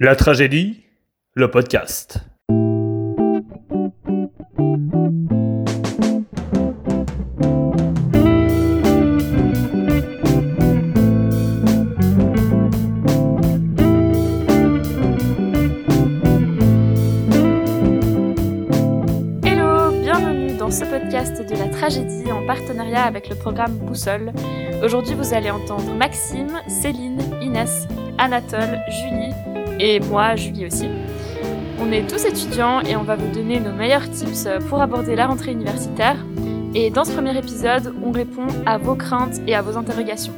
La tragédie, le podcast. Hello, bienvenue dans ce podcast de la tragédie en partenariat avec le programme Boussole. Aujourd'hui, vous allez entendre Maxime, Céline, Inès, Anatole, Julie et moi, Julie aussi. On est tous étudiants et on va vous donner nos meilleurs tips pour aborder la rentrée universitaire. Et dans ce premier épisode, on répond à vos craintes et à vos interrogations.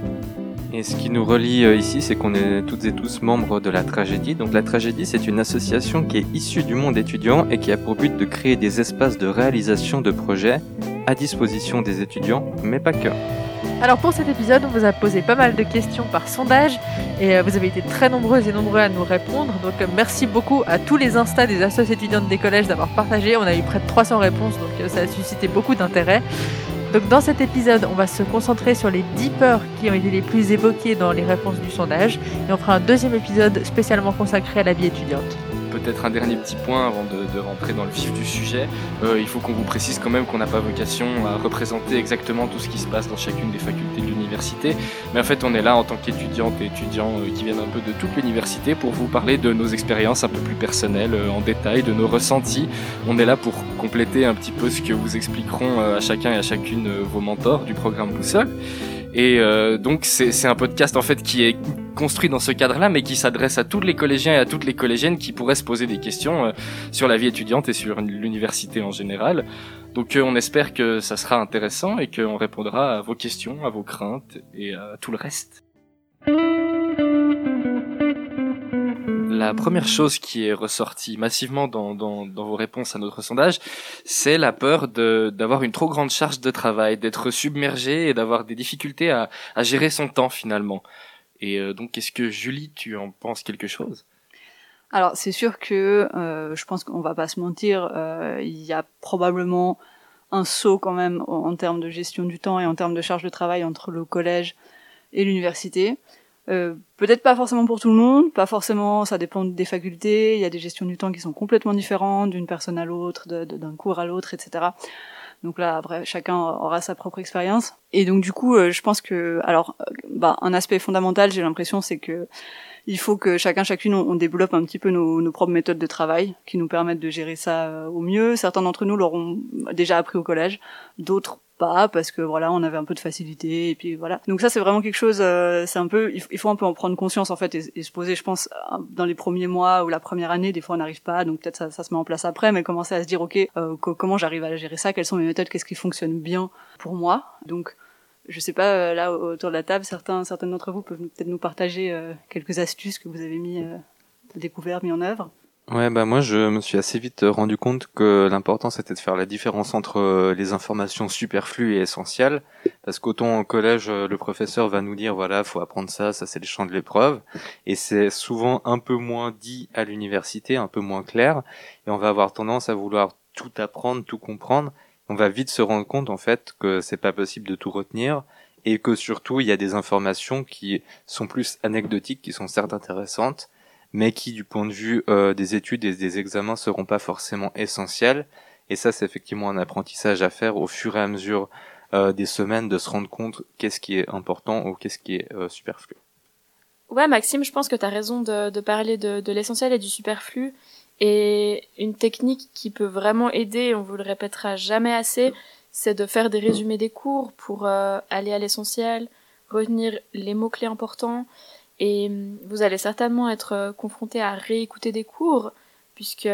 Et ce qui nous relie euh, ici, c'est qu'on est toutes et tous membres de la Tragédie. Donc la Tragédie, c'est une association qui est issue du monde étudiant et qui a pour but de créer des espaces de réalisation de projets à disposition des étudiants, mais pas que. Alors pour cet épisode, on vous a posé pas mal de questions par sondage et euh, vous avez été très nombreuses et nombreux à nous répondre. Donc euh, merci beaucoup à tous les instas des associations étudiantes des collèges d'avoir partagé. On a eu près de 300 réponses, donc euh, ça a suscité beaucoup d'intérêt. Donc dans cet épisode, on va se concentrer sur les 10 peurs qui ont été les plus évoquées dans les réponses du sondage et on fera un deuxième épisode spécialement consacré à la vie étudiante. Peut-être un dernier petit point avant de, rentrer dans le vif du sujet. Euh, il faut qu'on vous précise quand même qu'on n'a pas vocation à représenter exactement tout ce qui se passe dans chacune des facultés de l'université. Mais en fait, on est là en tant qu'étudiantes et étudiants euh, qui viennent un peu de toute l'université pour vous parler de nos expériences un peu plus personnelles, euh, en détail, de nos ressentis. On est là pour compléter un petit peu ce que vous expliqueront à chacun et à chacune vos mentors du programme Boussole. Et euh, donc c'est un podcast en fait qui est construit dans ce cadre-là, mais qui s'adresse à tous les collégiens et à toutes les collégiennes qui pourraient se poser des questions euh, sur la vie étudiante et sur l'université en général. Donc euh, on espère que ça sera intéressant et qu'on répondra à vos questions, à vos craintes et à tout le reste. La première chose qui est ressortie massivement dans, vos réponses à notre sondage, c'est la peur d'avoir une trop grande charge de travail, d'être submergé et d'avoir des difficultés à, gérer son temps finalement. Et euh, donc, est-ce que Julie, tu en penses quelque chose? Alors c'est sûr que euh, je pense qu'on va pas se mentir, euh, il y a probablement un saut quand même en termes de gestion du temps et en termes de charge de travail entre le collège et l'université. Euh, Peut-être pas forcément pour tout le monde, pas forcément, ça dépend des facultés, il y a des gestions du temps qui sont complètement différentes d'une personne à l'autre, d'un cours à l'autre, etc. Donc là, après, chacun aura sa propre expérience. Et donc du coup, euh, je pense que, alors, euh, bah, un aspect fondamental, j'ai l'impression, c'est que il faut que chacun, chacune, on, on développe un petit peu nos, nos propres méthodes de travail qui nous permettent de gérer ça euh, au mieux. Certains d'entre nous l'auront déjà appris au collège, d'autres pas parce que voilà on avait un peu de facilité et puis voilà. Donc ça c'est vraiment quelque chose euh, c'est un peu il, faut un peu en prendre conscience en fait et, et se poser je pense euh, dans les premiers mois ou la première année des fois on n'arrive pas donc peut-être ça, ça se met en place après mais commencer à se dire ok euh, co- comment j'arrive à gérer ça? Quelles sont mes méthodes? Qu'est-ce qui fonctionne bien pour moi? Donc je sais pas euh, là autour de la table certains certaines d'entre vous peuvent peut-être nous partager euh, quelques astuces que vous avez mis euh, découvert mis en œuvre. Ouais, bah moi je me suis assez vite rendu compte que l'important c'était de faire la différence entre euh, les informations superflues et essentielles, parce qu'autant au collège le professeur va nous dire voilà faut apprendre ça, ça c'est le champ de l'épreuve, et c'est souvent un peu moins dit à l'université, un peu moins clair, et on va avoir tendance à vouloir tout apprendre, tout comprendre, on va vite se rendre compte en fait que c'est pas possible de tout retenir, et que surtout il y a des informations qui sont plus anecdotiques, qui sont certes intéressantes, mais qui, du point de vue euh, des études et des examens, seront pas forcément essentiels. Et ça, c'est effectivement un apprentissage à faire au fur et à mesure euh, des semaines, de se rendre compte qu'est-ce qui est important ou qu'est-ce qui est euh, superflu. Ouais, Maxime, je pense que tu raison de, parler de l'essentiel et du superflu. Et une technique qui peut vraiment aider, on vous le répétera jamais assez, c'est de faire des résumés des cours pour euh, aller à l'essentiel, retenir les mots-clés importants. Et hum, vous allez certainement être euh, confronté à réécouter des cours, puisque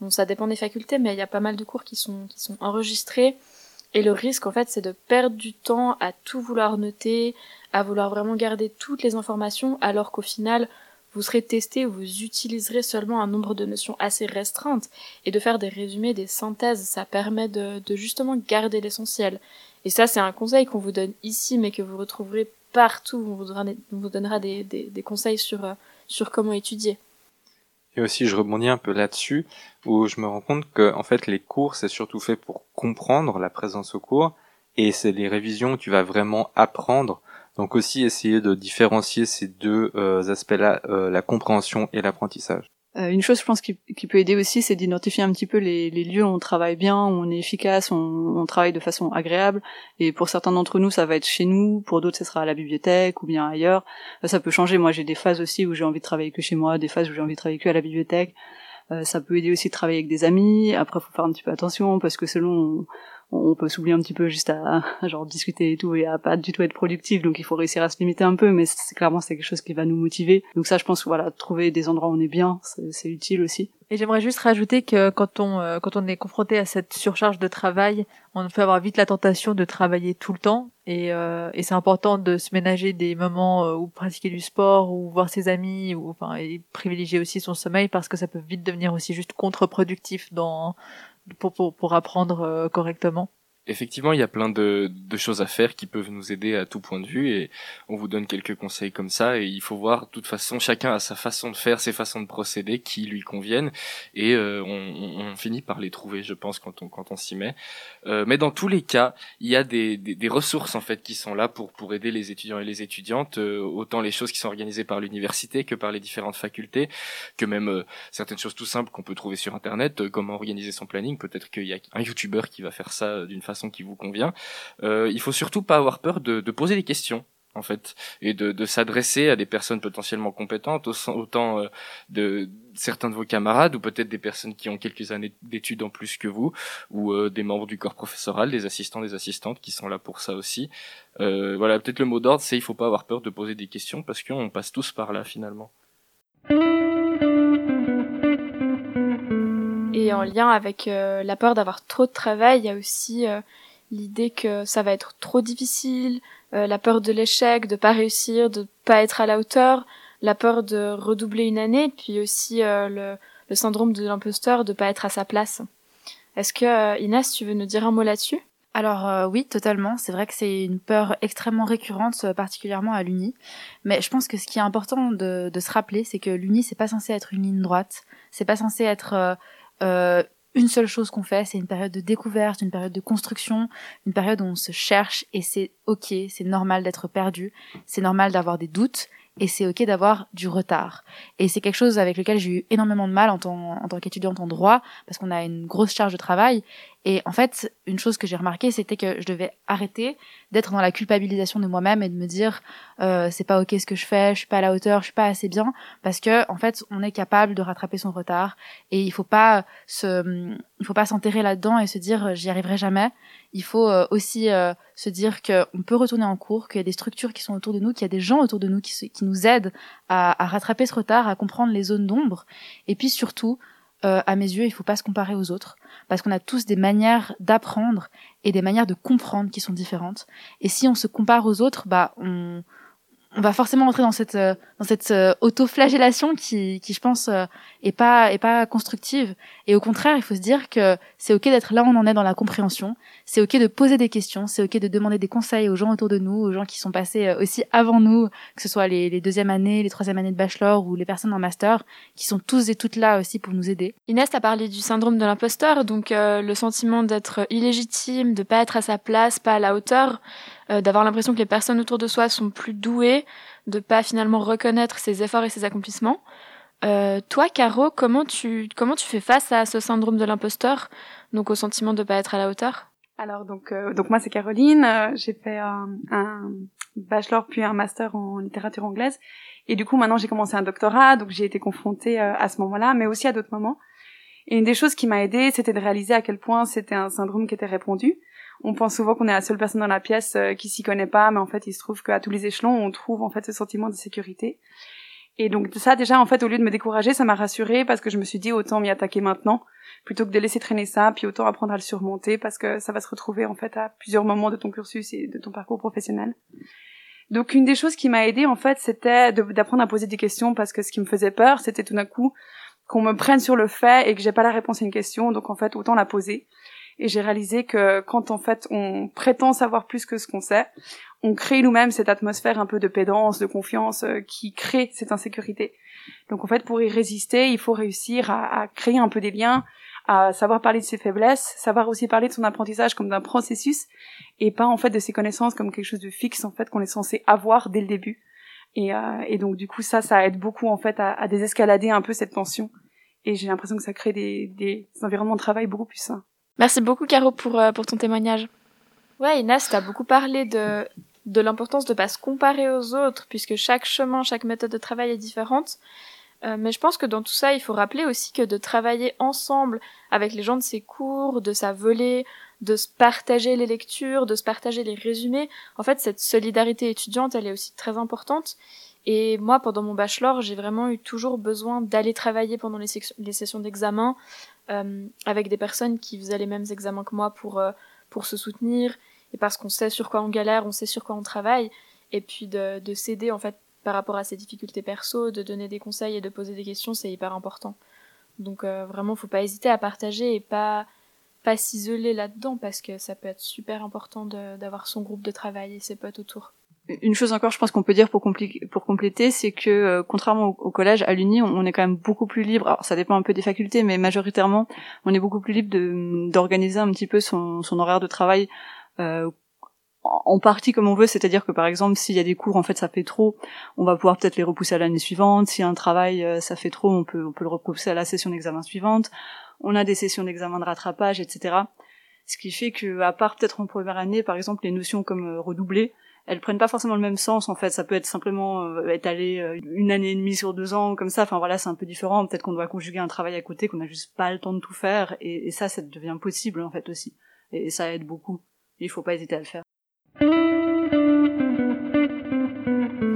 bon, ça dépend des facultés, mais il y a pas mal de cours qui sont, qui sont enregistrés. Et le risque, en fait, c'est de perdre du temps à tout vouloir noter, à vouloir vraiment garder toutes les informations, alors qu'au final, vous serez testé ou vous utiliserez seulement un nombre de notions assez restreintes. Et de faire des résumés, des synthèses, ça permet de, de justement garder l'essentiel. Et ça, c'est un conseil qu'on vous donne ici, mais que vous retrouverez partout. On vous donnera des, on vous donnera des, des, des conseils sur, euh, sur comment étudier. Et aussi, je rebondis un peu là-dessus, où je me rends compte que, en fait, les cours, c'est surtout fait pour comprendre la présence au cours, et c'est les révisions où tu vas vraiment apprendre Donc aussi essayer de différencier ces deux aspects-là, la compréhension et l'apprentissage. Euh, une chose, je pense, qui, qui peut aider aussi, c'est d'identifier un petit peu les, les, lieux où on travaille bien, où on est efficace, on, on travaille de façon agréable. Et pour certains d'entre nous, ça va être chez nous. Pour d'autres, ce sera à la bibliothèque ou bien ailleurs. Euh, ça peut changer. Moi, j'ai des phases aussi où j'ai envie de travailler que chez moi, des phases où j'ai envie de travailler que à la bibliothèque. Euh, ça peut aider aussi de travailler avec des amis. Après, faut faire un petit peu attention parce que selon on peut s'oublier un petit peu juste à, genre discuter et tout et à pas du tout être productif donc il faut réussir à se limiter un peu mais c'est clairement c'est quelque chose qui va nous motiver. Donc ça je pense voilà trouver des endroits où on est bien c'est utile aussi. Et j'aimerais juste rajouter que quand on euh, quand on est confronté à cette surcharge de travail on peut avoir vite la tentation de travailler tout le temps et, euh, et c'est important de se ménager des moments euh, où pratiquer du sport ou voir ses amis ou enfin et privilégier aussi son sommeil parce que ça peut vite devenir aussi juste contre-productif dans pour, pour, pour apprendre euh, correctement effectivement, il y a plein de, de, choses à faire qui peuvent nous aider à tout point de vue et on vous donne quelques conseils comme ça et il faut voir, de toute façon, chacun a sa façon de faire, ses façons de procéder qui lui conviennent et euh, on, on, finit par les trouver, je pense, quand on, quand on s'y met. Euh, mais dans tous les cas, il y a des, des, des, ressources en fait qui sont là pour, pour aider les étudiants et les étudiantes, euh, autant les choses qui sont organisées par l'université que par les différentes facultés, que même euh, certaines choses tout simples qu'on peut trouver sur Internet, comment organiser son planning. Peut-être qu'il y a un YouTuber qui va faire ça d'une façon qui vous convient. Euh, il faut surtout pas avoir peur de, poser des questions en fait et de, de s'adresser à des personnes potentiellement compétentes autant euh, de certains de vos camarades ou peut-être des personnes qui ont quelques années d'études en plus que vous ou euh, des membres du corps professoral des assistants des assistantes qui sont là pour ça aussi euh, voilà peut-être le mot d'ordre c'est il faut pas avoir peur de poser des questions parce qu'on passe tous par là finalement Et en lien avec euh, la peur d'avoir trop de travail, il y a aussi euh, l'idée que ça va être trop difficile, euh, la peur de l'échec, de pas réussir, de pas être à la hauteur, la peur de redoubler une année, puis aussi le, le, syndrome de l'imposteur, de pas être à sa place. Est-ce que Inès, tu veux nous dire un mot là-dessus? Alors oui, totalement. C'est vrai que c'est une peur extrêmement récurrente, particulièrement à l'Uni. Mais je pense que ce qui est important de, de se rappeler, c'est que l'Uni, c'est pas censé être une ligne droite. C'est pas censé être euh, une seule chose qu'on fait, c'est une période de découverte, une période de construction, une période où on se cherche et c'est ok, c'est normal d'être perdu, c'est normal d'avoir des doutes et c'est ok d'avoir du retard. Et c'est quelque chose avec lequel j'ai eu énormément de mal en tant, en tant qu'étudiante en droit parce qu'on a une grosse charge de travail et en fait, une chose que j'ai remarqué, c'était que je devais arrêter d'être dans la culpabilisation de moi-même et de me dire euh, c'est pas ok ce que je fais, je suis pas à la hauteur, je suis pas assez bien, parce que en fait, on est capable de rattraper son retard et il faut pas se, il faut pas s'enterrer là-dedans et se dire j'y arriverai jamais. Il faut euh, aussi euh, se dire qu'on peut retourner en cours, qu'il y a des structures qui sont autour de nous, qu'il y a des gens autour de nous qui, nous aident à rattraper ce retard, à comprendre les zones d'ombre, et puis surtout euh, à mes yeux, il faut pas se comparer aux autres parce qu'on a tous des manières d'apprendre et des manières de comprendre qui sont différentes. Et si on se compare aux autres, bah on, on va forcément entrer dans cette euh, dans cette euh, auto-flagellation qui qui je pense euh, est pas est pas constructive. Et au contraire il faut se dire que c'est ok d'être là où on en est dans la compréhension. C'est ok de poser des questions. C'est ok de demander des conseils aux gens autour de nous aux gens qui sont passés aussi avant nous que ce soit les les deuxièmes années les troisième années de bachelor ou les personnes en master qui sont tous et toutes là aussi pour nous aider. Inès a parlé du syndrome de l'imposteur. Donc le sentiment d'être illégitime de pas être à sa place pas à la hauteur euh, d'avoir l'impression que les personnes autour de soi sont plus douées, de pas finalement reconnaître ses efforts et ses accomplissements. Euh, toi, Caro, comment tu comment tu fais face à ce syndrome de l'imposteur, donc au sentiment de pas être à la hauteur? Alors donc euh, donc moi c'est Caroline, euh, j'ai fait un, un, bachelor puis un master en littérature anglaise et du coup maintenant j'ai commencé un doctorat, donc j'ai été confrontée à ce moment-là, mais aussi à d'autres moments. Et une des choses qui m'a aidée, c'était de réaliser à quel point c'était un syndrome qui était répandu on pense souvent qu'on est la seule personne dans la pièce euh, qui s'y connaît pas, mais en fait, il se trouve qu'à tous les échelons, on trouve en fait ce sentiment de sécurité. Et donc ça, déjà, en fait, au lieu de me décourager, ça m'a rassurée parce que je me suis dit autant m'y attaquer maintenant plutôt que de laisser traîner ça, puis autant apprendre à le surmonter parce que ça va se retrouver en fait à plusieurs moments de ton cursus et de ton parcours professionnel. Donc une des choses qui m'a aidée en fait, c'était d'apprendre à poser des questions parce que ce qui me faisait peur, c'était tout d'un coup qu'on me prenne sur le fait et que j'ai pas la réponse à une question, donc en fait autant la poser. Et j'ai réalisé que quand en fait on prétend savoir plus que ce qu'on sait, on crée nous-mêmes cette atmosphère un peu de pédance, de confiance euh, qui crée cette insécurité. Donc en fait pour y résister, il faut réussir à, créer un peu des liens, à savoir parler de ses faiblesses, savoir aussi parler de son apprentissage comme d'un processus et pas en fait de ses connaissances comme quelque chose de fixe en fait qu'on est censé avoir dès le début. Et, euh, et donc du coup ça, ça aide beaucoup en fait à, à désescalader un peu cette tension. Et j'ai l'impression que ça crée des, des environnements de travail beaucoup plus sains. Merci beaucoup Caro pour, euh, ton témoignage. Ouais, Inès, t'as beaucoup parlé de, de l'importance de pas se comparer aux autres, puisque chaque chemin, chaque méthode de travail est différente. Euh, mais je pense que dans tout ça, il faut rappeler aussi que de travailler ensemble avec les gens de ses cours, de sa volée, de se partager les lectures, de se partager les résumés, en fait, cette solidarité étudiante, elle est aussi très importante. Et moi, pendant mon bachelor, j'ai vraiment eu toujours besoin d'aller travailler pendant les, sessions d'examen euh, avec des personnes qui faisaient les mêmes examens que moi pour, euh, pour se soutenir, et parce qu'on sait sur quoi on galère, on sait sur quoi on travaille, et puis de, de s'aider en fait par rapport à ses difficultés perso, de donner des conseils et de poser des questions, c'est hyper important. Donc euh, vraiment, faut pas hésiter à partager et pas pas s'isoler là-dedans parce que ça peut être super important d'avoir son groupe de travail et ses potes autour. Une chose encore, je pense qu'on peut dire pour, pour compléter, c'est que euh, contrairement au, collège, à l'Uni, on, est quand même beaucoup plus libre. Alors ça dépend un peu des facultés, mais majoritairement, on est beaucoup plus libre d'organiser un petit peu son, son horaire de travail euh, en partie comme on veut, c'est-à-dire que par exemple s'il y a des cours en fait ça fait trop, on va pouvoir peut-être les repousser à l'année suivante. Si un travail euh, ça fait trop, on peut on peut le repousser à la session d'examen suivante. On a des sessions d'examen de rattrapage, etc. Ce qui fait que à part peut-être en première année, par exemple les notions comme euh, redoubler, elles prennent pas forcément le même sens en fait. Ça peut être simplement euh, étalé une année et demie sur deux ans comme ça. Enfin voilà, c'est un peu différent. Peut-être qu'on doit conjuguer un travail à côté, qu'on a juste pas le temps de tout faire, et, ça, ça devient possible en fait aussi. et ça aide beaucoup. Il faut pas hésiter à le faire.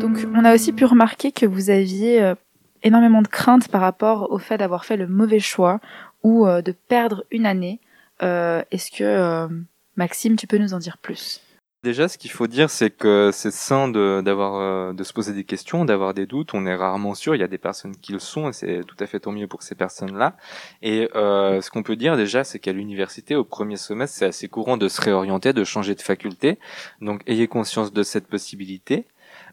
Donc, on a aussi pu remarquer que vous aviez euh, énormément de craintes par rapport au fait d'avoir fait le mauvais choix ou euh, de perdre une année. Euh, est-ce que, Maxime, tu peux nous en dire plus? Déjà, ce qu'il faut dire, c'est que c'est sain de, d'avoir, euh, de se poser des questions, d'avoir des doutes. On est rarement sûr. Il y a des personnes qui le sont, et c'est tout à fait tant mieux pour ces personnes-là. Et euh, ce qu'on peut dire déjà, c'est qu'à l'université, au premier semestre, c'est assez courant de se réorienter, de changer de faculté. Donc, ayez conscience de cette possibilité.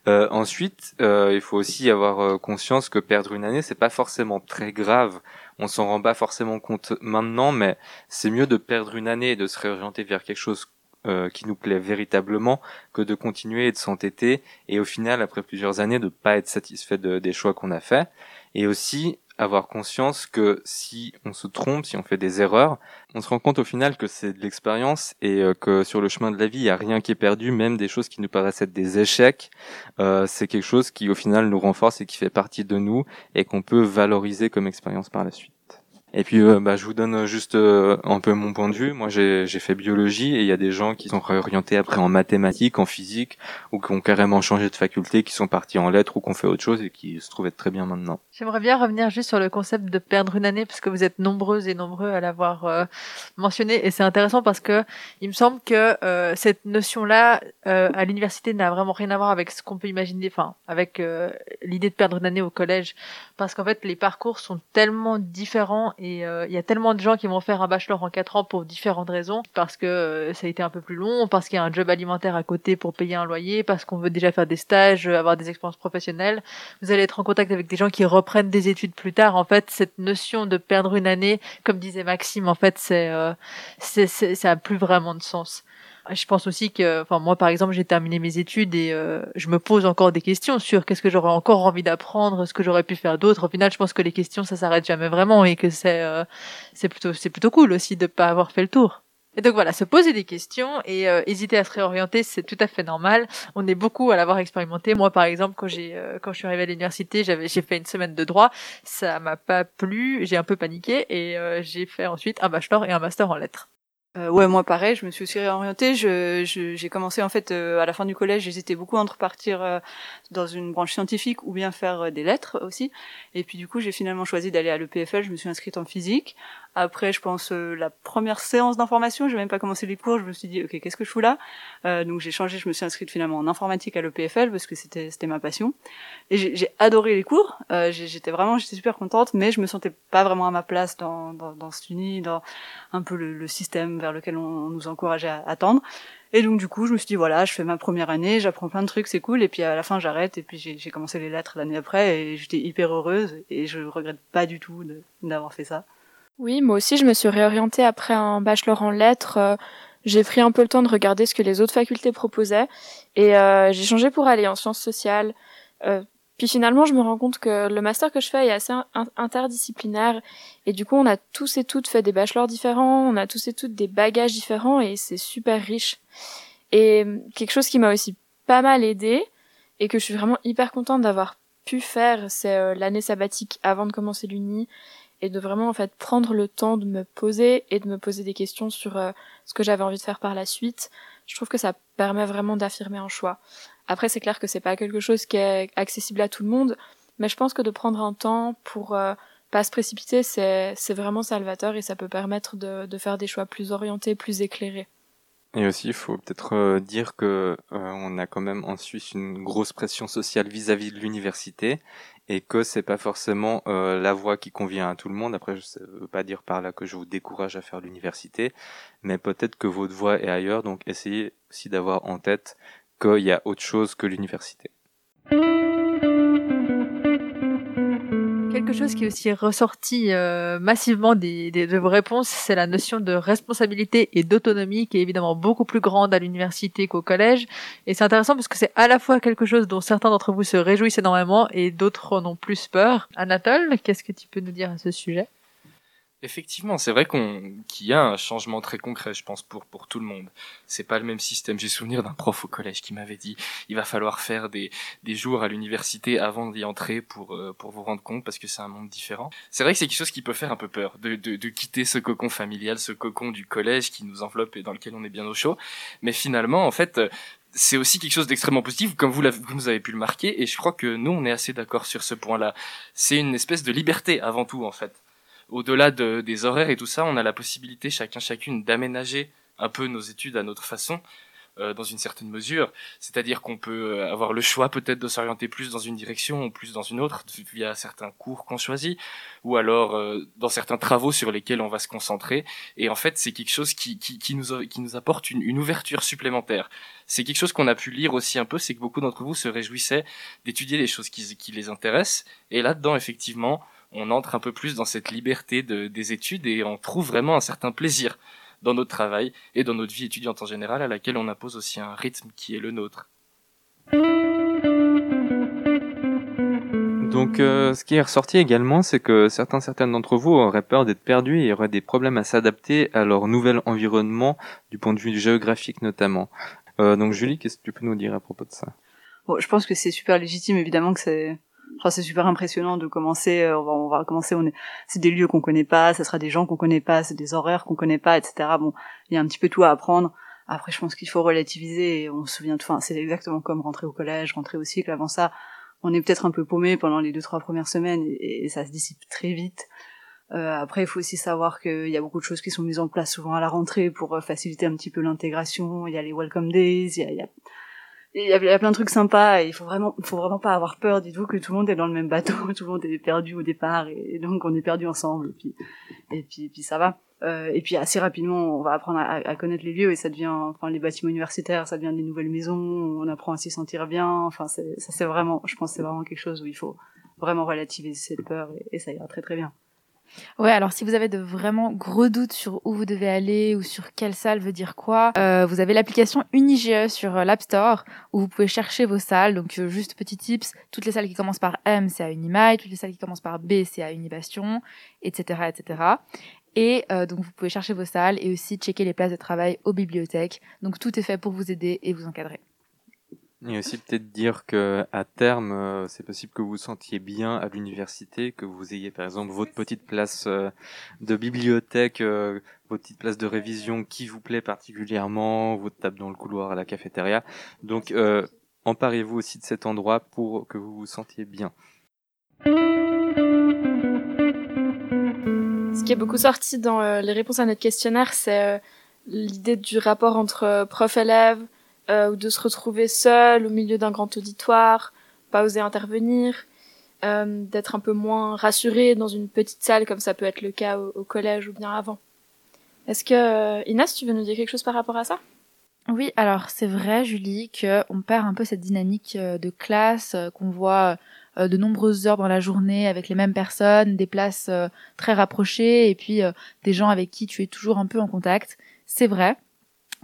Euh, ensuite, euh, il faut aussi avoir euh, conscience que perdre une année, c'est pas forcément très grave. On s'en rend pas forcément compte maintenant, mais c'est mieux de perdre une année et de se réorienter vers quelque chose euh, qui nous plaît véritablement que de continuer et de s'entêter et au final après plusieurs années de pas être satisfait de, des choix qu'on a fait et aussi avoir conscience que si on se trompe, si on fait des erreurs, on se rend compte au final que c'est de l'expérience et euh, que sur le chemin de la vie, il n'y a rien qui est perdu, même des choses qui nous paraissent être des échecs. Euh, c'est quelque chose qui au final nous renforce et qui fait partie de nous et qu'on peut valoriser comme expérience par la suite. Et puis, euh, bah, je vous donne juste euh, un peu mon point de vue. Moi, j'ai fait biologie et il y a des gens qui sont réorientés après en mathématiques, en physique, ou qui ont carrément changé de faculté, qui sont partis en lettres ou qui ont fait autre chose et qui se trouvent être très bien maintenant. J'aimerais bien revenir juste sur le concept de perdre une année parce que vous êtes nombreuses et nombreux à l'avoir euh, mentionné et c'est intéressant parce que il me semble que cette notion-là à l'université n'a vraiment rien à voir avec ce qu'on peut imaginer, enfin, avec l'idée de perdre une année au collège, parce qu'en fait les parcours sont tellement différents et euh, il y a tellement de gens qui vont faire un bachelor en 4 ans pour différentes raisons, parce que euh, ça a été un peu plus long, parce qu'il y a un job alimentaire à côté pour payer un loyer, parce qu'on veut déjà faire des stages, euh, avoir des expériences professionnelles. Vous allez être en contact avec des gens qui reprennent des études plus tard. En fait, cette notion de perdre une année, comme disait Maxime, en fait, c'est, c'est, ça a plus vraiment de sens. Je pense aussi que, enfin moi par exemple, j'ai terminé mes études et euh, je me pose encore des questions sur qu'est-ce que j'aurais encore envie d'apprendre, ce que j'aurais pu faire d'autre. Au final, je pense que les questions ça s'arrête jamais vraiment et que c'est euh, c'est plutôt c'est plutôt cool aussi de pas avoir fait le tour. Et donc voilà, se poser des questions et euh, hésiter à se réorienter, c'est tout à fait normal. On est beaucoup à l'avoir expérimenté. Moi, par exemple, quand j'ai euh, quand je suis arrivée à l'université, j'avais j'ai fait une semaine de droit, ça m'a pas plu, j'ai un peu paniqué et j'ai fait ensuite un bachelor et un master en lettres. Euh, ouais, moi pareil, je me suis aussi réorientée. Je, j'ai commencé en fait euh, à la fin du collège, j'hésitais beaucoup entre partir euh, dans une branche scientifique ou bien faire des lettres aussi. Et puis du coup, j'ai finalement choisi d'aller à l'EPFL. Je me suis inscrite en physique. Après, je pense euh, la première séance d'information, j'ai même pas commencé les cours, je me suis dit ok, qu'est-ce que je fous là? Euh, Donc j'ai changé, je me suis inscrite finalement en informatique à l'EPFL parce que c'était c'était ma passion. Et j'ai adoré les cours. Euh, j'étais vraiment, j'étais super contente, mais je me sentais pas vraiment à ma place dans dans, dans cette uni, dans un peu le, le système vers lequel on, nous encourageait à attendre. Et donc du coup, je me suis dit voilà, je fais ma première année, j'apprends plein de trucs, c'est cool. Et puis à la fin, j'arrête. Et puis j'ai commencé les lettres l'année après, et j'étais hyper heureuse. Et je regrette pas du tout d'avoir fait ça. Oui, moi aussi, je me suis réorientée après un bachelor en lettres. Euh, j'ai pris un peu le temps de regarder ce que les autres facultés proposaient et euh, j'ai changé pour aller en sciences sociales. Euh, puis finalement, je me rends compte que le master que je fais est assez interdisciplinaire et du coup, on a tous et toutes fait des bachelors différents, on a tous et toutes des bagages différents et c'est super riche. Et quelque chose qui m'a aussi pas mal aidé et que je suis vraiment hyper contente d'avoir pu faire, c'est l'année sabbatique avant de commencer l'uni et de vraiment en fait prendre le temps de me poser et de me poser des questions sur euh, ce que j'avais envie de faire par la suite. Je trouve que ça permet vraiment d'affirmer un choix. Après c'est clair que c'est pas quelque chose qui est accessible à tout le monde, mais je pense que de prendre un temps pour euh, pas se précipiter, c'est vraiment salvateur et ça peut permettre de de faire des choix plus orientés, plus éclairés. Et aussi, il faut peut-être euh, dire que on a quand même en Suisse une grosse pression sociale vis-à-vis -vis de l'université et que c'est pas forcément euh, la voie qui convient à tout le monde. Après, je ne veux pas dire par là que je vous décourage à faire l'université, mais peut-être que votre voie est ailleurs, donc essayez aussi d'avoir en tête qu'il y a autre chose que l'université. Quelque chose qui est aussi ressorti euh, massivement des, de vos réponses, c'est la notion de responsabilité et d'autonomie qui est évidemment beaucoup plus grande à l'université qu'au collège. Et c'est intéressant parce que c'est à la fois quelque chose dont certains d'entre vous se réjouissent énormément et d'autres en ont plus peur. Anatole, qu'est-ce que tu peux nous dire à ce sujet? Effectivement, c'est vrai qu'il y a un changement très concret, je pense pour pour tout le monde. C'est pas le même système. J'ai souvenir d'un prof au collège qui m'avait dit il va falloir faire des des jours à l'université avant d'y entrer pour euh, pour vous rendre compte parce que c'est un monde différent. C'est vrai que c'est quelque chose qui peut faire un peu peur de, de de quitter ce cocon familial, ce cocon du collège qui nous enveloppe et dans lequel on est bien au chaud. Mais finalement, en fait, c'est aussi quelque chose d'extrêmement positif, comme vous, vous avez pu le marquer, et je crois que nous, on est assez d'accord sur ce point-là. C'est une espèce de liberté avant tout, en fait au-delà de, des horaires et tout ça, on a la possibilité chacun chacune d'aménager un peu nos études à notre façon, euh, dans une certaine mesure. C'est-à-dire qu'on peut avoir le choix peut-être de s'orienter plus dans une direction ou plus dans une autre via certains cours qu'on choisit, ou alors euh, dans certains travaux sur lesquels on va se concentrer. Et en fait, c'est quelque chose qui, qui, qui, nous, qui nous apporte une, une ouverture supplémentaire. C'est quelque chose qu'on a pu lire aussi un peu, c'est que beaucoup d'entre vous se réjouissaient d'étudier les choses qui, qui les intéressent. Et là-dedans, effectivement, on entre un peu plus dans cette liberté de, des études et on trouve vraiment un certain plaisir dans notre travail et dans notre vie étudiante en général à laquelle on impose aussi un rythme qui est le nôtre. Donc euh, ce qui est ressorti également, c'est que certains certaines d'entre vous auraient peur d'être perdus et auraient des problèmes à s'adapter à leur nouvel environnement du point de vue géographique notamment. Euh, donc Julie, qu'est-ce que tu peux nous dire à propos de ça? Bon, Je pense que c'est super légitime évidemment que c'est c'est super impressionnant de commencer. Euh, on, va, on va commencer. On est, c'est des lieux qu'on connaît pas, ça sera des gens qu'on connaît pas, c'est des horaires qu'on connaît pas, etc. Bon, il y a un petit peu tout à apprendre. Après, je pense qu'il faut relativiser. Et on se souvient de. Enfin, c'est exactement comme rentrer au collège, rentrer au cycle. Avant ça, on est peut-être un peu paumé pendant les deux trois premières semaines et, ça se dissipe très vite. Euh, après, il faut aussi savoir qu'il y a beaucoup de choses qui sont mises en place souvent à la rentrée pour euh, faciliter un petit peu l'intégration. Il y a les welcome days, il y a, il y a il y, a, plein de trucs sympas et il faut vraiment faut vraiment pas avoir peur. Dites-vous que tout le monde est dans le même bateau tout le monde est perdu au départ et, donc on est perdu ensemble. Et puis et puis, et puis ça va. Euh, et puis assez rapidement on va apprendre à, connaître les lieux et ça devient enfin les bâtiments universitaires ça devient des nouvelles maisons on apprend à s'y sentir bien. Enfin ça c'est vraiment je pense c'est vraiment quelque chose où il faut vraiment relativiser cette peur et ça ira très très bien Ouais, alors si vous avez de vraiment gros doutes sur où vous devez aller ou sur quelle salle veut dire quoi, euh, vous avez l'application Unige sur euh, l'App Store où vous pouvez chercher vos salles. Donc euh, juste petit tips, toutes les salles qui commencent par M c'est à Unimail, toutes les salles qui commencent par B c'est à Unibastion, etc., etc. Et euh, donc vous pouvez chercher vos salles et aussi checker les places de travail aux bibliothèques. Donc tout est fait pour vous aider et vous encadrer. Et aussi peut-être dire que à terme, euh, c'est possible que vous vous sentiez bien à l'université, que vous ayez par exemple votre petite place euh, de bibliothèque, euh, votre petite place de révision qui vous plaît particulièrement, votre table dans le couloir à la cafétéria. Donc emparez-vous aussi de cet endroit pour que vous vous sentiez bien. Ce qui est beaucoup sorti dans les réponses à notre questionnaire, c'est l'idée du rapport entre prof-élève, euh, ou de se retrouver seul au milieu d'un grand auditoire, pas oser intervenir, euh, d'être un peu moins rassuré dans une petite salle comme ça peut être le cas au, collège ou bien avant. Est-ce que euh, Inès, tu veux nous dire quelque chose par rapport à ça? Oui, alors c'est vrai, Julie, qu'on perd un peu cette dynamique de classe qu'on voit de nombreuses heures dans la journée avec les mêmes personnes, des places très rapprochées et puis des gens avec qui tu es toujours un peu en contact. C'est vrai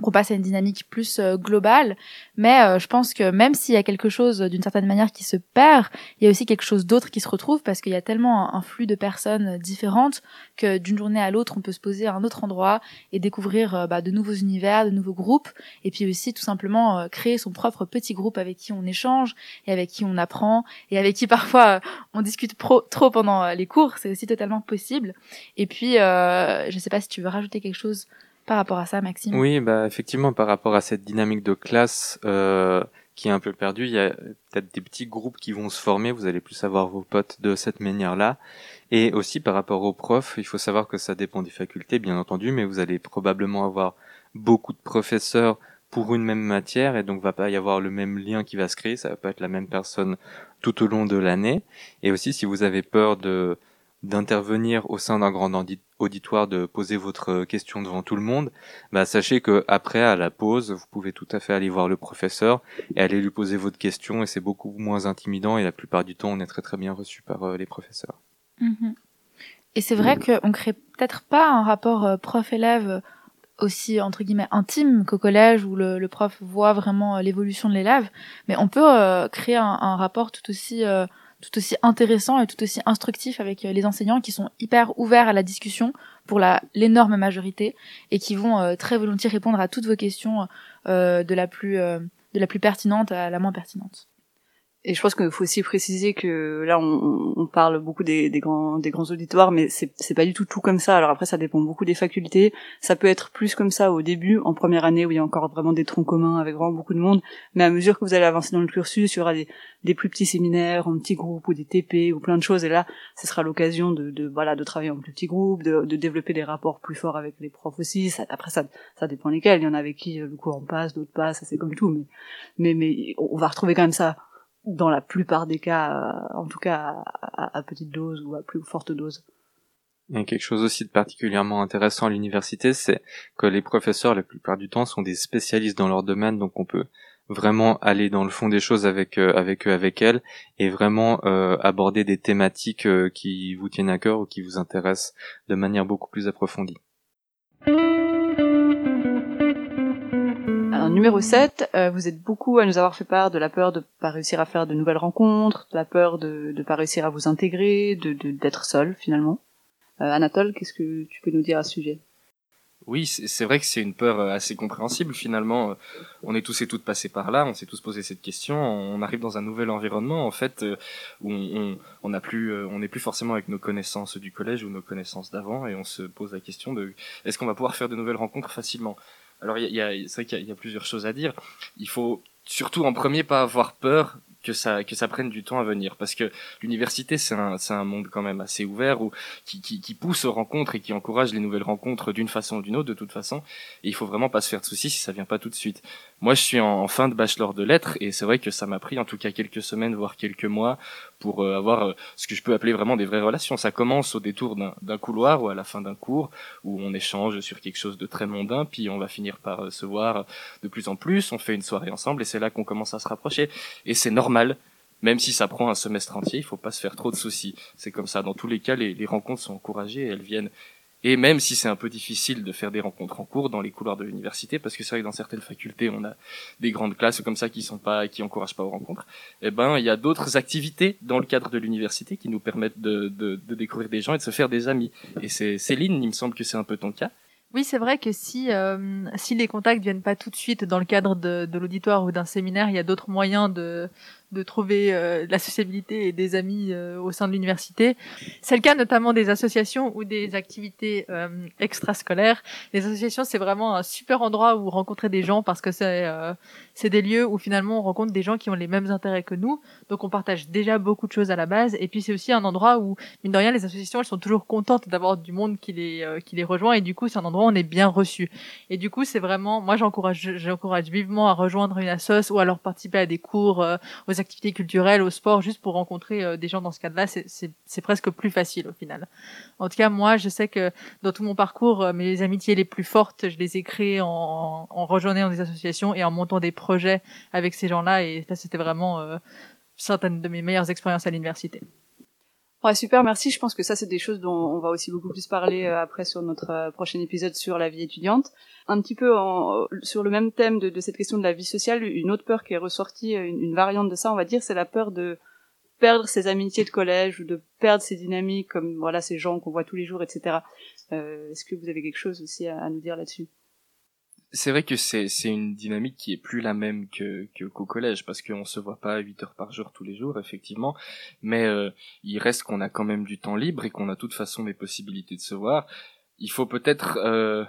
qu'on passe à une dynamique plus euh, globale, mais euh, je pense que même s'il y a quelque chose euh, d'une certaine manière qui se perd, il y a aussi quelque chose d'autre qui se retrouve parce qu'il y a tellement un, flux de personnes différentes que d'une journée à l'autre, on peut se poser à un autre endroit et découvrir bah, de nouveaux univers, de nouveaux groupes, et puis aussi tout simplement créer son propre petit groupe avec qui on échange et avec qui on apprend et avec qui parfois on discute trop pendant les cours, c'est aussi totalement possible. Et puis, je ne sais pas si tu veux rajouter quelque chose par rapport à ça, Maxime? Oui, bah effectivement, par rapport à cette dynamique de classe euh, qui est un peu perdue, il y a peut-être des petits groupes qui vont se former. Vous allez plus avoir vos potes de cette manière-là. Et aussi par rapport aux profs, il faut savoir que ça dépend des facultés, bien entendu, mais vous allez probablement avoir beaucoup de professeurs pour une même matière et donc va pas y avoir le même lien qui va se créer, ça va pas être la même personne tout au long de l'année. Et aussi si vous avez peur de d'intervenir au sein d'un grand auditoire, de poser votre question devant tout le monde, bah sachez que après à la pause, vous pouvez tout à fait aller voir le professeur et aller lui poser votre question et c'est beaucoup moins intimidant et la plupart du temps on est très très bien reçu par euh, les professeurs. Mmh. Et c'est vrai qu'on crée peut-être pas un rapport euh, prof-élève aussi entre guillemets intime qu'au collège où le, le, prof voit vraiment euh, l'évolution de l'élève, mais on peut euh, créer un, un, rapport tout aussi euh, tout aussi intéressant et tout aussi instructif avec euh, les enseignants qui sont hyper ouverts à la discussion pour la l'énorme majorité et qui vont euh, très volontiers répondre à toutes vos questions euh, de la plus de la plus pertinente à la moins pertinente. Et je pense qu'il faut aussi préciser que là, on, on parle beaucoup des, des, grands, des grands auditoires, mais c'est, c'est pas du tout tout comme ça. Alors après, ça dépend beaucoup des facultés. Ça peut être plus comme ça au début, en première année, où il y a encore vraiment des troncs communs avec vraiment beaucoup de monde. Mais à mesure que vous allez avancer dans le cursus, il y aura des, des plus petits séminaires en petits groupes ou des TP ou plein de choses. Et là, ce sera l'occasion de, de, voilà, de travailler en plus petits groupes, de, de développer des rapports plus forts avec les profs aussi. Après, ça, ça dépend lesquels. Il y en a avec qui le cours en passe, d'autres pas. Ça, c'est comme tout. Mais, mais, mais on va retrouver quand même ça dans la plupart des cas, euh, en tout cas à, à, petite dose ou à plus forte dose. A quelque chose aussi de particulièrement intéressant à l'université, c'est que les professeurs, la plupart du temps, sont des spécialistes dans leur domaine, donc on peut vraiment aller dans le fond des choses avec euh, avec eux, avec elles, et vraiment euh, aborder des thématiques euh, qui vous tiennent à cœur ou qui vous intéressent de manière beaucoup plus approfondie. Numéro 7, euh, vous êtes beaucoup à nous avoir fait part de la peur de pas réussir à faire de nouvelles rencontres, de la peur de ne pas réussir à vous intégrer, de d'être seul finalement. Euh, Anatole, qu'est-ce que tu peux nous dire à ce sujet? Oui, c'est vrai que c'est une peur euh, assez compréhensible finalement. On est tous et toutes passés par là, on s'est tous posé cette question. On arrive dans un nouvel environnement en fait où on, on, plus, on n'est plus forcément avec nos connaissances du collège ou nos connaissances d'avant et on se pose la question de est-ce qu'on va pouvoir faire de nouvelles rencontres facilement? Alors, y a, c'est vrai qu'il y, a plusieurs choses à dire. Il faut surtout en premier pas avoir peur que ça prenne du temps à venir. Parce que l'université c'est un monde quand même assez ouvert où qui pousse aux rencontres et qui encourage les nouvelles rencontres d'une façon ou d'une autre de toute façon. Et il faut vraiment pas se faire de soucis si ça vient pas tout de suite. Moi je suis en, fin de bachelor de lettres et c'est vrai que ça m'a pris en tout cas quelques semaines voire quelques mois pour euh, avoir euh, ce que je peux appeler vraiment des vraies relations. Ça commence au détour d'un couloir ou à la fin d'un cours où on échange sur quelque chose de très mondain puis on va finir par euh, se voir de plus en plus. On fait une soirée ensemble et c'est là qu'on commence à se rapprocher. Et c'est normal même si ça prend un semestre entier, il faut pas se faire trop de soucis. C'est comme ça. Dans tous les cas, les, rencontres sont encouragées et elles viennent. Et même si c'est un peu difficile de faire des rencontres en cours dans les couloirs de l'université, parce que c'est vrai que dans certaines facultés, on a des grandes classes comme ça qui sont pas, qui encouragent pas aux rencontres. Eh ben, il y a d'autres activités dans le cadre de l'université qui nous permettent de, découvrir des gens et de se faire des amis. Et c'est Céline, il me semble que c'est un peu ton cas. Oui, c'est vrai que si euh, si les contacts viennent pas tout de suite dans le cadre de l'auditoire ou d'un séminaire, il y a d'autres moyens de de trouver euh, la sociabilité et des amis euh, au sein de l'université. C'est le cas notamment des associations ou des activités euh, extrascolaires. Les associations, c'est vraiment un super endroit où rencontrer des gens parce que c'est euh, c'est des lieux où finalement on rencontre des gens qui ont les mêmes intérêts que nous. Donc on partage déjà beaucoup de choses à la base. Et puis c'est aussi un endroit où, mine de rien, les associations, elles sont toujours contentes d'avoir du monde qui les euh, qui les rejoint. Et du coup, c'est un endroit où on est bien reçu. Et du coup, c'est vraiment, moi, j'encourage j'encourage vivement à rejoindre une assoce ou leur participer à des cours, aux activités culturelles, au sport, juste pour rencontrer euh, des gens dans ce cadre-là, c'est presque plus facile au final. En tout cas, moi, je sais que dans tout mon parcours, euh, mes amitiés les plus fortes, je les ai créées en, en rejoignant des associations et en montant des projets avec ces gens-là. Et ça, c'était vraiment euh, certaines de mes meilleures expériences à l'université. Super, merci. Je pense que ça, c'est des choses dont on va aussi beaucoup plus parler euh, après sur notre euh, prochain épisode sur la vie étudiante. Un petit peu en, sur le même thème de, cette question de la vie sociale, une autre peur qui est ressortie, euh, une, variante de ça, on va dire, c'est la peur de perdre ses amitiés de collège ou de perdre ses dynamiques, comme voilà ces gens qu'on voit tous les jours, etc. Euh, Est-ce que vous avez quelque chose aussi à nous dire là-dessus? C'est vrai que c'est une dynamique qui est plus la même que qu'au collège parce qu'on se voit pas 8 heures par jour tous les jours effectivement. Mais euh, il reste qu'on a quand même du temps libre et qu'on a de toute façon des possibilités de se voir. Il faut peut-être euh,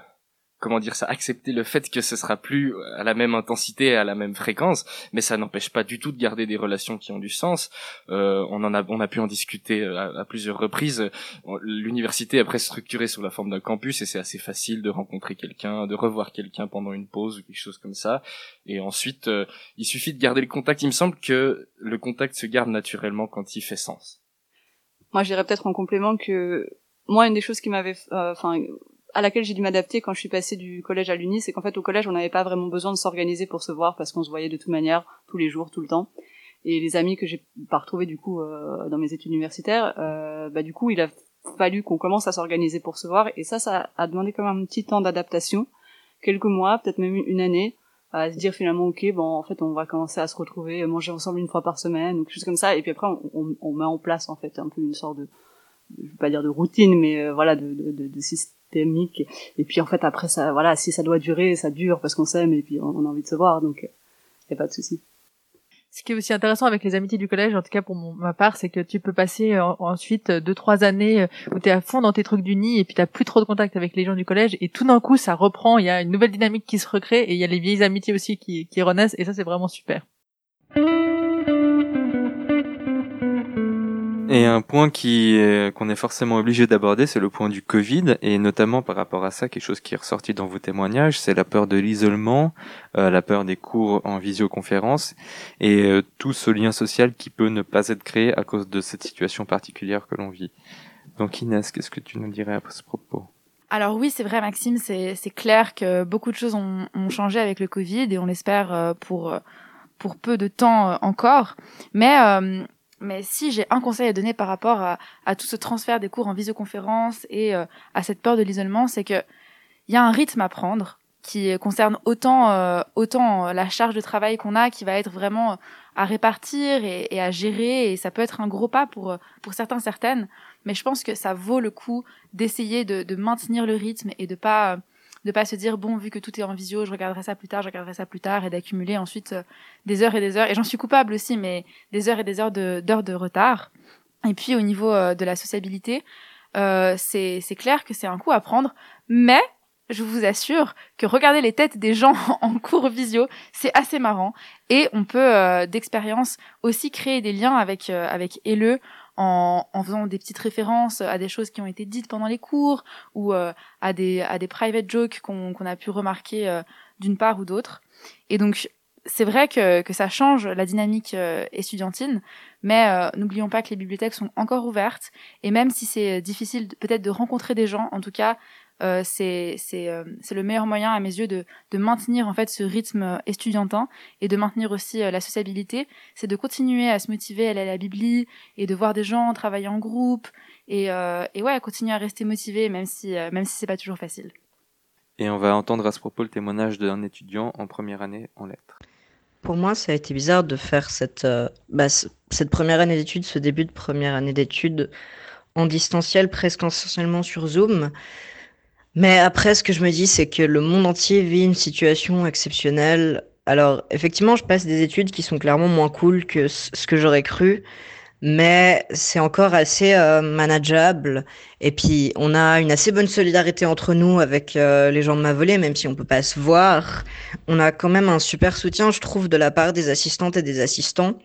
comment dire ça, accepter le fait que ce sera plus à la même intensité et à la même fréquence, mais ça n'empêche pas du tout de garder des relations qui ont du sens. Euh, on en a, on a pu en discuter à, plusieurs reprises. L'université est presque structurée sous la forme d'un campus et c'est assez facile de rencontrer quelqu'un, de revoir quelqu'un pendant une pause ou quelque chose comme ça. Et ensuite, euh, il suffit de garder le contact. Il me semble que le contact se garde naturellement quand il fait sens. Moi, je dirais peut-être en complément que moi, une des choses qui m'avait, euh, enfin, à laquelle j'ai dû m'adapter quand je suis passée du collège à l'uni, c'est qu'en fait au collège on n'avait pas vraiment besoin de s'organiser pour se voir parce qu'on se voyait de toute manière tous les jours, tout le temps. Et les amis que j'ai pas retrouvés du coup euh, dans mes études universitaires, euh, bah du coup il a fallu qu'on commence à s'organiser pour se voir et ça ça a demandé quand même un petit temps d'adaptation, quelques mois, peut-être même une année, à se dire finalement ok bon en fait on va commencer à se retrouver, manger ensemble une fois par semaine ou quelque chose comme ça et puis après on, on, met en place en fait un peu une sorte de je vais pas dire de routine mais euh, voilà de, de, de, de et puis en fait après ça voilà si ça doit durer ça dure parce qu'on s'aime et puis on, a envie de se voir donc y a pas de souci ce qui est aussi intéressant avec les amitiés du collège, en tout cas pour ma part, c'est que tu peux passer euh, ensuite deux trois années euh, où tu es à fond dans tes trucs du nid et puis t'as plus trop de contact avec les gens du collège et tout d'un coup ça reprend, il y a une nouvelle dynamique qui se recrée et il y a les vieilles amitiés aussi qui, qui renaissent et ça c'est vraiment super. Et un point qui qu'on est forcément obligé d'aborder, c'est le point du Covid, et notamment par rapport à ça, quelque chose qui est ressorti dans vos témoignages, c'est la peur de l'isolement, euh, la peur des cours en visioconférence, et euh, tout ce lien social qui peut ne pas être créé à cause de cette situation particulière que l'on vit. Donc Inès, qu'est-ce que tu nous dirais à ce propos? Alors oui, c'est vrai Maxime, c'est clair que beaucoup de choses ont, ont, changé avec le Covid et on l'espère euh, pour, pour peu de temps encore. Mais mais si j'ai un conseil à donner par rapport à, tout ce transfert des cours en visioconférence et euh, à cette peur de l'isolement, c'est que il y a un rythme à prendre qui concerne autant euh, autant la charge de travail qu'on a, qui va être vraiment à répartir et, et, à gérer, et ça peut être un gros pas pour pour certains certaines. Mais je pense que ça vaut le coup d'essayer de, de maintenir le rythme et de pas de pas se dire bon vu que tout est en visio je regarderai ça plus tard je regarderai ça plus tard et d'accumuler ensuite euh, des heures et des heures. Et j'en suis coupable aussi mais des heures et des heures de d'heures de retard. Et puis au niveau euh, de la sociabilité euh, c'est c'est clair que c'est un coup à prendre. Mais je vous assure que regarder les têtes des gens en cours visio, c'est assez marrant. Et on peut, d'expérience, aussi créer des liens avec, avec Ele en, faisant des petites références à des choses qui ont été dites pendant les cours ou euh, à des à des private jokes qu'on a pu remarquer euh, d'une part ou d'autre. Et donc c'est vrai que, que ça change la dynamique euh, estudiantine, mais n'oublions pas que les bibliothèques sont encore ouvertes et même si c'est difficile peut-être de rencontrer des gens, en tout cas euh, c'est euh, c'est le meilleur moyen à mes yeux de de maintenir en fait ce rythme estudiantin et de maintenir aussi euh, la sociabilité. C'est de continuer à se motiver à aller à la bibli et de voir des gens travailler en groupe et et ouais continuer à rester motivé même si même si c'est pas toujours facile. Et on va entendre à ce propos le témoignage d'un étudiant en première année en lettres. Pour moi, ça a été bizarre de faire cette, bah, cette première année d'études, ce début de première année d'études en distanciel, presque essentiellement sur Zoom. Mais après, ce que je me dis, c'est que le monde entier vit une situation exceptionnelle. Alors, effectivement, je passe des études qui sont clairement moins cool que ce que j'aurais cru, mais c'est encore assez euh, manageable. Et puis, on a une assez bonne solidarité entre nous avec euh, les gens de ma volée, même si on peut pas se voir. On a quand même un super soutien, je trouve, de la part des assistantes et des assistants.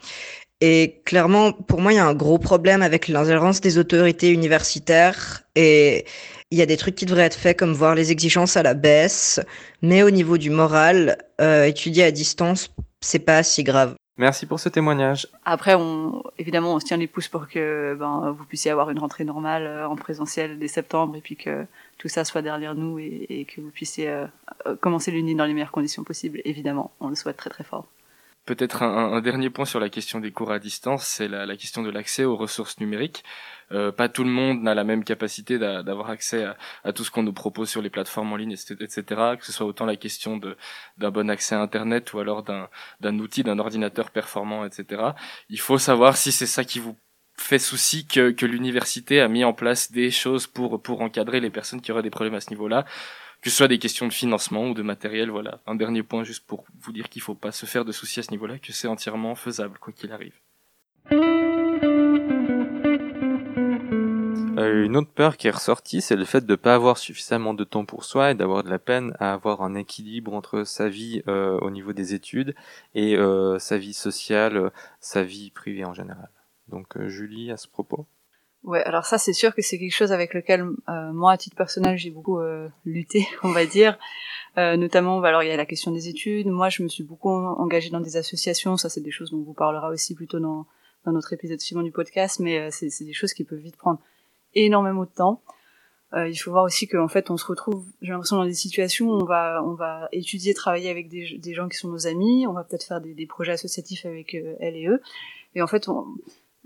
Et clairement, pour moi, il y a un gros problème avec l'ingérence des autorités universitaires et il y a des trucs qui devraient être faits comme voir les exigences à la baisse, mais au niveau du moral, euh, étudier à distance, c'est pas si grave. Merci pour ce témoignage. Après, on, évidemment, on se tient les pouces pour que ben, vous puissiez avoir une rentrée normale euh, en présentiel dès septembre et puis que tout ça soit derrière nous et, que vous puissiez euh, commencer l'Uni dans les meilleures conditions possibles. Évidemment, on le souhaite très très fort. Peut-être un, un, dernier point sur la question des cours à distance, c'est la, la, question de l'accès aux ressources numériques. Euh, pas tout le monde n'a la même capacité d'avoir accès à, à, tout ce qu'on nous propose sur les plateformes en ligne, etc. Que ce soit autant la question d'un bon accès à Internet ou alors d'un outil, d'un ordinateur performant, etc. Il faut savoir si c'est ça qui vous fait souci que, que l'université a mis en place des choses pour, pour encadrer les personnes qui auraient des problèmes à ce niveau-là que ce soit des questions de financement ou de matériel, voilà. Un dernier point juste pour vous dire qu'il faut pas se faire de soucis à ce niveau-là, que c'est entièrement faisable, quoi qu'il arrive. Euh, une autre peur qui est ressortie, c'est le fait de ne pas avoir suffisamment de temps pour soi et d'avoir de la peine à avoir un équilibre entre sa vie euh, au niveau des études et euh, sa vie sociale, sa vie privée en général. Donc Julie, à ce propos Ouais, alors ça c'est sûr que c'est quelque chose avec lequel euh, moi à titre personnel j'ai beaucoup euh, lutté, on va dire. Euh, notamment, bah, alors il y a la question des études. Moi, je me suis beaucoup engagée dans des associations. Ça, c'est des choses dont on vous parlera aussi plutôt dans, dans notre épisode suivant du podcast. Mais euh, c'est des choses qui peuvent vite prendre énormément de temps. Euh, il faut voir aussi qu'en fait, on se retrouve, j'ai l'impression, dans des situations où on va, on va étudier, travailler avec des, des gens qui sont nos amis. On va peut-être faire des, des, projets associatifs avec elles et eux. Et en fait, on,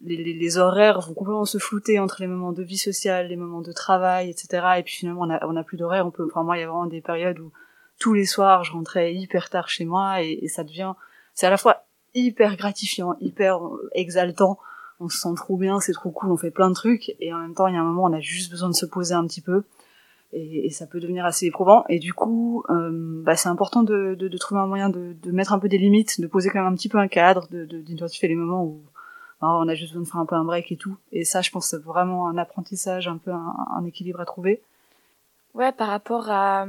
les, les, les, horaires vont complètement se flouter entre les moments de vie sociale, les moments de travail, etc. Et puis finalement, on a, on a plus d'horaires. On peut, enfin moi, il y a vraiment des périodes où tous les soirs, je rentrais hyper tard chez moi et, ça devient, c'est à la fois hyper gratifiant, hyper exaltant. On se sent trop bien, c'est trop cool, on fait plein de trucs et en même temps, il y a un moment, on a juste besoin de se poser un petit peu et, et ça peut devenir assez éprouvant. Et du coup, euh, bah, c'est important de, de, de, trouver un moyen de, de mettre un peu des limites, de poser quand même un petit peu un cadre, d'identifier les moments où on a juste besoin de faire un peu un break et tout. Et ça, je pense, c'est vraiment un apprentissage, un peu un, équilibre à trouver. Ouais, par rapport à,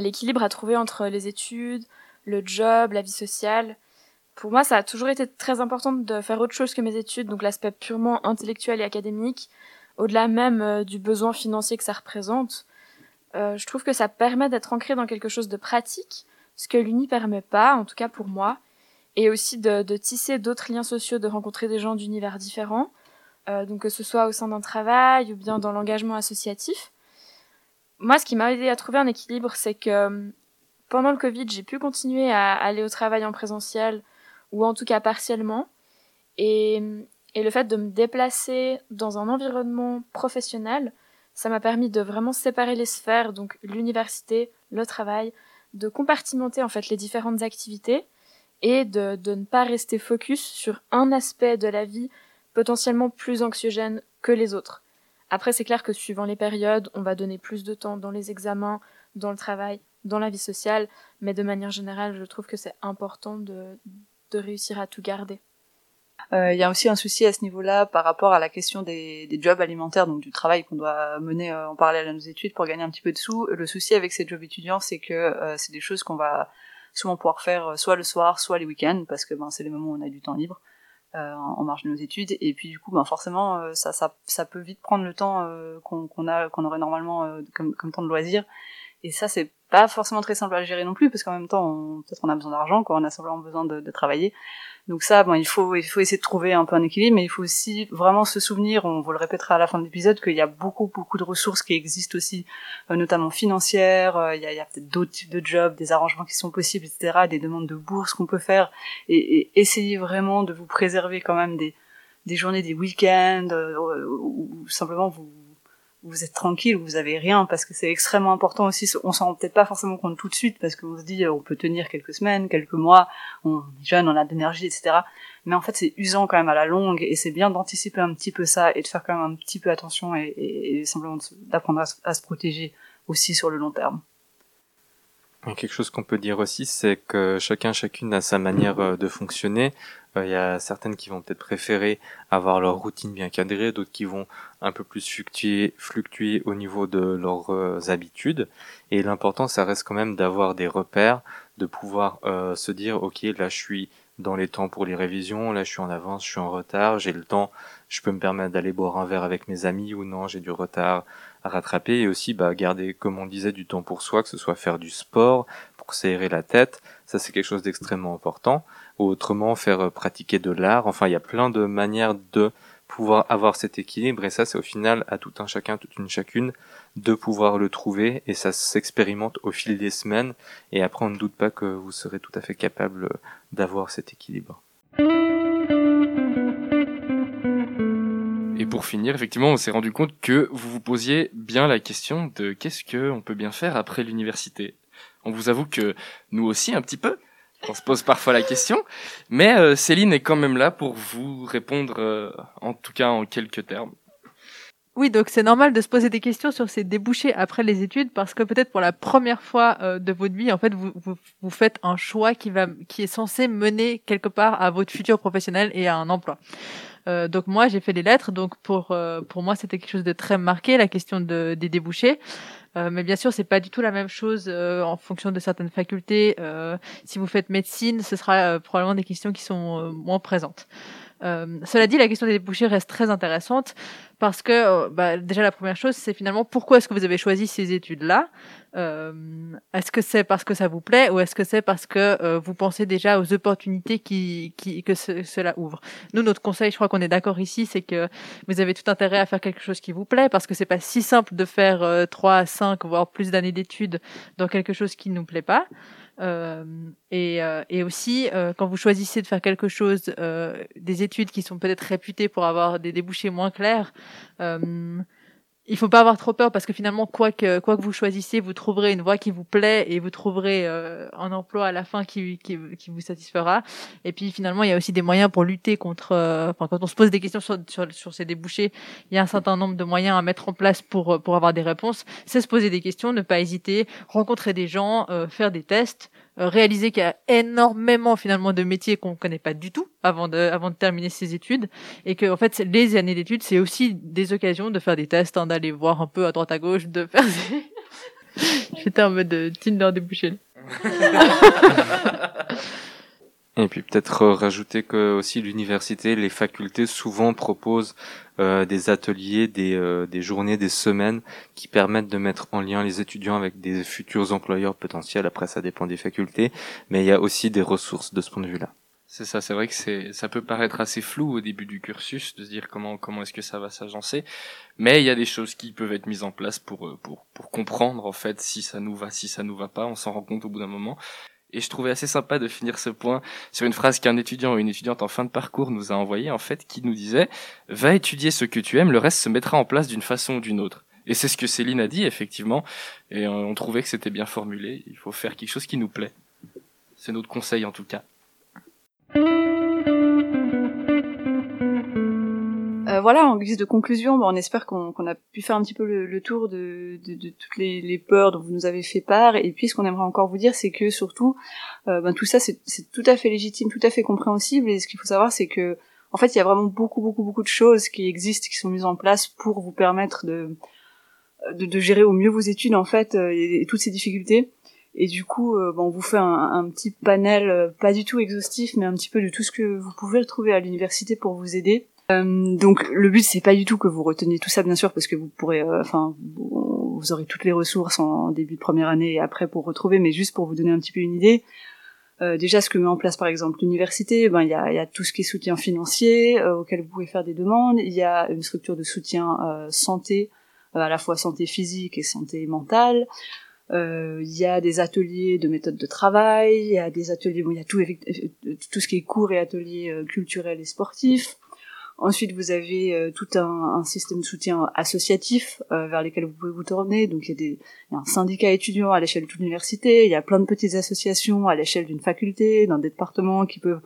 l'équilibre à trouver entre les études, le job, la vie sociale. Pour moi, ça a toujours été très important de faire autre chose que mes études, donc l'aspect purement intellectuel et académique, au-delà même euh, du besoin financier que ça représente. Euh, je trouve que ça permet d'être ancré dans quelque chose de pratique, ce que l'Uni permet pas, en tout cas pour moi et aussi de, tisser d'autres liens sociaux, de rencontrer des gens d'univers différents, euh, donc que ce soit au sein d'un travail ou bien dans l'engagement associatif. Moi, ce qui m'a aidé à trouver un équilibre, c'est que euh, pendant le Covid, j'ai pu continuer à aller au travail en présentiel ou en tout cas partiellement. Et, et le fait de me déplacer dans un environnement professionnel, ça m'a permis de vraiment séparer les sphères, donc l'université, le travail, de compartimenter en fait les différentes activités et de, de ne pas rester focus sur un aspect de la vie potentiellement plus anxiogène que les autres. Après, c'est clair que suivant les périodes, on va donner plus de temps dans les examens, dans le travail, dans la vie sociale, mais de manière générale, je trouve que c'est important de, de réussir à tout garder. Il euh, y a aussi un souci à ce niveau-là par rapport à la question des, des jobs alimentaires, donc du travail qu'on doit mener euh, en parallèle à nos études pour gagner un petit peu de sous. Le souci avec ces jobs étudiants, c'est que euh, c'est des choses qu'on va souvent pouvoir faire euh, soit le soir, soit les week-ends, parce que ben, c'est les moments où on a du temps libre euh, en marge de nos études. Et puis du coup, ben, forcément, euh, ça, ça, ça peut vite prendre le temps qu'on a, qu'on aurait normalement comme, comme temps de loisir. Et ça, c'est pas forcément très simple à gérer non plus, parce qu'en même temps, peut-être on a besoin d'argent, quoi, on a simplement besoin de, de, travailler. Donc ça, bon, il faut, il faut essayer de trouver un peu un équilibre, mais il faut aussi vraiment se souvenir, on vous le répétera à la fin de l'épisode, qu'il y a beaucoup, beaucoup de ressources qui existent aussi, euh, notamment financières, euh, il y a, a peut-être d'autres types de jobs, des arrangements qui sont possibles, etc., des demandes de bourse qu'on peut faire, et, et essayez vraiment de vous préserver quand même des, des journées, des week-ends, euh, ou simplement vous vous êtes tranquille, vous avez rien, parce que c'est extrêmement important aussi. On s'en rend peut-être pas forcément compte tout de suite, parce qu'on se dit, on peut tenir quelques semaines, quelques mois, on est jeune, on a de l'énergie, etc. Mais en fait, c'est usant quand même à la longue, et c'est bien d'anticiper un petit peu ça, et de faire quand même un petit peu attention, et, et, simplement d'apprendre à, se protéger aussi sur le long terme. Quelque chose qu'on peut dire aussi, c'est que chacun, chacune a sa manière euh, de fonctionner. Euh, il y a certaines qui vont peut-être préférer avoir leur routine bien cadrée, d'autres qui vont un peu plus fluctuer, au niveau de leurs euh, habitudes. Et l'important, ça reste quand même d'avoir des repères, de pouvoir se dire, ok, là je suis dans les temps pour les révisions, là je suis en avance, je suis en retard, j'ai le temps, je peux me permettre d'aller boire un verre avec mes amis ou non, j'ai du retard rattraper et aussi bah, garder, comme on disait, du temps pour soi, que ce soit faire du sport, pour s'aérer la tête, ça c'est quelque chose d'extrêmement important, ou autrement faire euh, pratiquer de l'art, enfin il y a plein de manières de pouvoir avoir cet équilibre et ça c'est au final à tout un chacun, toute une chacune de pouvoir le trouver et ça s'expérimente au fil des semaines. Et après on ne doute pas que vous serez tout à fait capable d'avoir cet équilibre. Pour finir, effectivement, on s'est rendu compte que vous vous posiez bien la question de qu'est-ce que on peut bien faire après l'université. On vous avoue que nous aussi un petit peu, on se pose parfois la question, mais euh, Céline est quand même là pour vous répondre, euh, en tout cas en quelques termes. Oui, donc c'est normal de se poser des questions sur ces débouchés après les études parce que peut-être pour la première fois euh, de votre vie, en fait, vous, vous, vous, faites un choix qui va, qui est censé mener quelque part à votre futur professionnel et à un emploi. Euh, donc moi, j'ai fait les lettres, donc pour euh, pour moi, c'était quelque chose de très marqué, la question de, des débouchés. Euh, mais bien sûr, c'est pas du tout la même chose euh, en fonction de certaines facultés. Euh, si vous faites médecine, ce sera probablement des questions qui sont moins présentes. cela dit, la question des débouchés reste très intéressante parce que bah, déjà la première chose, c'est finalement pourquoi est-ce que vous avez choisi ces études-là? Euh, est-ce que c'est parce que ça vous plaît ou est-ce que c'est parce que euh, vous pensez déjà aux opportunités qui, qui que cela ouvre? Nous, notre conseil, je crois qu'on est d'accord ici, c'est que vous avez tout intérêt à faire quelque chose qui vous plaît parce que c'est pas si simple de faire euh, 3 à 5 voire plus d'années d'études dans quelque chose qui ne nous plaît pas. Euh, et, euh, et, aussi, euh, quand vous choisissez de faire quelque chose, des études qui sont peut-être réputées pour avoir des débouchés moins clairs, il faut pas avoir trop peur parce que finalement, quoi que, quoi que vous choisissiez, vous trouverez une voie qui vous plaît et vous trouverez euh, un emploi à la fin qui, qui, qui, vous satisfera. Et puis finalement, il y a aussi des moyens pour lutter contre. Euh, quand on se pose des questions sur, sur, sur, ces débouchés, il y a un certain nombre de moyens à mettre en place pour pour avoir des réponses. C'est se poser des questions, ne pas hésiter, rencontrer des gens, euh, faire des tests. Euh, réaliser qu'il y a énormément finalement de métiers qu'on connaît pas du tout avant de, avant de terminer ses études et que en fait les années d'études c'est aussi des occasions de faire des tests, hein, d'aller voir un peu à droite à gauche, de faire. J'étais en mode Tinder débouché. Et puis peut-être euh, rajouter que aussi l'université, les facultés souvent proposent euh, des ateliers, des, euh, des journées, des semaines qui permettent de mettre en lien les étudiants avec des futurs employeurs potentiels. Après, ça dépend des facultés, mais il y a aussi des ressources de ce point de vue-là. C'est ça, c'est vrai que c'est, ça peut paraître assez flou au début du cursus de se dire comment comment est-ce que ça va s'agencer, mais il y a des choses qui peuvent être mises en place pour pour pour comprendre en fait si ça nous va, si ça nous va pas, on s'en rend compte au bout d'un moment. Et je trouvais assez sympa de finir ce point sur une phrase qu'un étudiant ou une étudiante en fin de parcours nous a envoyée, en fait, qui nous disait « Va étudier ce que tu aimes, le reste se mettra en place d'une façon ou d'une autre. » Et c'est ce que Céline a dit, effectivement, et on trouvait que c'était bien formulé. Il faut faire quelque chose qui nous plaît. C'est notre conseil, en tout cas. Euh, voilà, en guise de conclusion, on espère qu'on a pu faire un petit peu le, tour de, toutes les, peurs dont vous nous avez fait part. Et puis, ce qu'on aimerait encore vous dire, c'est que surtout, euh, ben, tout ça, c'est tout à fait légitime, tout à fait compréhensible. Et ce qu'il faut savoir, c'est que, en fait, il y a vraiment beaucoup, beaucoup, beaucoup de choses qui existent, qui sont mises en place pour vous permettre de, de, gérer au mieux vos études, en fait, euh, et, toutes ces difficultés. Et du coup, bon, on vous fait un, un, petit panel, pas du tout exhaustif, mais un petit peu de tout ce que vous pouvez retrouver à l'université pour vous aider. Euh, donc le but c'est pas du tout que vous reteniez tout ça bien sûr parce que vous pourrez, euh, enfin vous, aurez toutes les ressources en début de première année et après pour retrouver, mais juste pour vous donner un petit peu une idée. Euh, déjà, ce que met en place par exemple l'université, ben il y a, tout ce qui est soutien financier auquel vous pouvez faire des demandes. Il y a une structure de soutien santé, à la fois santé physique et santé mentale. Il y a des ateliers de méthode de travail. Il y a des ateliers, bon, il y a tout, tout ce qui est cours et ateliers culturels et sportifs. Ensuite, vous avez euh, tout un, système de soutien associatif euh, vers lesquels vous pouvez vous tourner. Donc, il y, a des, y un syndicat étudiant à l'échelle de toute l'université. Il y a plein de petites associations à l'échelle d'une faculté, d'un département qui peuvent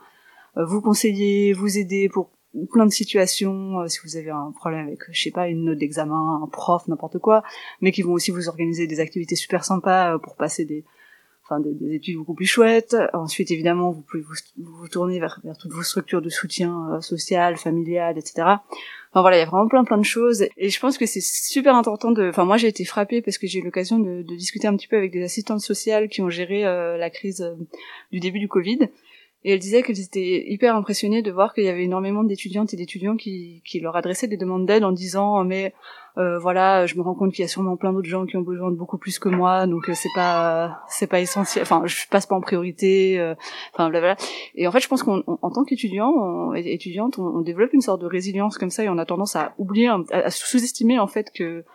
euh, vous conseiller, vous aider pour plein de situations. si vous avez un problème avec, je sais pas, une note d'examen, un prof, n'importe quoi, mais qui vont aussi vous organiser des activités super sympas pour passer des enfin des, des, études beaucoup plus chouettes. Ensuite, évidemment, vous pouvez vous, tourner vers, toutes vos structures de soutien euh, social, familial, etc. Enfin voilà, il y a vraiment plein plein de choses. Et je pense que c'est super important de. Enfin moi, j'ai été frappée parce que j'ai eu l'occasion de, de, discuter un petit peu avec des assistantes sociales qui ont géré euh, la crise euh, du début du Covid. Et elle disait qu'elles étaient hyper impressionnées de voir qu'il y avait énormément d'étudiantes et d'étudiants qui, qui leur adressaient des demandes d'aide en disant mais euh, voilà, je me rends compte qu'il y a sûrement plein d'autres gens qui ont besoin de beaucoup plus que moi, donc euh, c'est pas c'est pas essentiel. Enfin, je passe pas en priorité. Euh, enfin, blablabla. Et en fait, je pense qu'en tant qu'étudiant, étudiante, on, on, développe une sorte de résilience comme ça, et on a tendance à oublier, à, à sous-estimer en fait que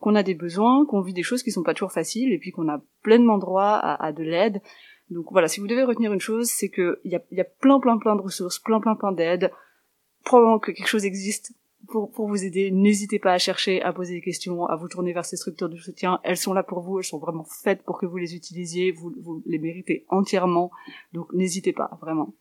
qu'on a des besoins, qu'on vit des choses qui sont pas toujours faciles, et puis qu'on a pleinement droit à, à de l'aide. Donc voilà, si vous devez retenir une chose, c'est que il y a, y a plein plein plein de ressources, plein plein plein d'aides. Probablement que quelque chose existe pour, pour vous aider. N'hésitez pas à chercher, à poser des questions, à vous tourner vers ces structures de soutien. Elles sont là pour vous, elles sont vraiment faites pour que vous les utilisiez, vous, vous les méritez entièrement. Donc n'hésitez pas, vraiment.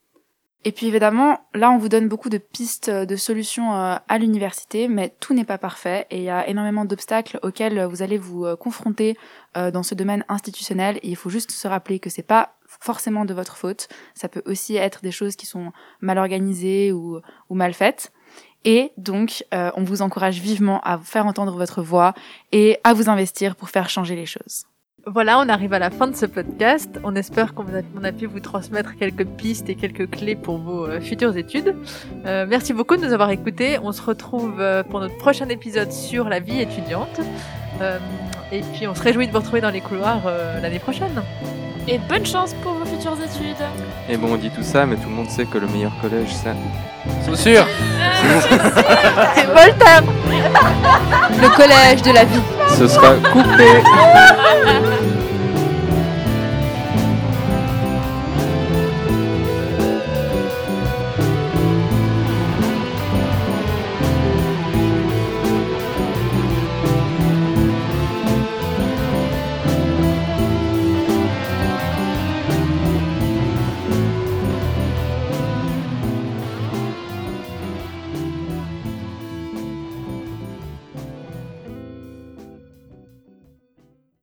Et puis évidemment, là on vous donne beaucoup de pistes de solutions euh, à l'université, mais tout n'est pas parfait et il y a énormément d'obstacles auxquels vous allez vous euh, confronter euh, dans ce domaine institutionnel et il faut juste se rappeler que c'est pas forcément de votre faute, ça peut aussi être des choses qui sont mal organisées ou, mal faites. Et donc, euh, on vous encourage vivement à faire entendre votre voix et à vous investir pour faire changer les choses. Voilà, on arrive à la fin de ce podcast. On espère qu'on a, pu vous transmettre quelques pistes et quelques clés pour vos euh, futures études. Euh, merci beaucoup de nous avoir écoutés. On se retrouve euh, pour notre prochain épisode sur la vie étudiante. Et puis on se réjouit de vous retrouver dans les couloirs l'année prochaine. Et bonne chance pour vos futures études. Et bon, on dit tout ça, mais tout le monde sait que le meilleur collège, c'est... Saussure C'est Voltaire Le collège de la vie. Ce sera coupé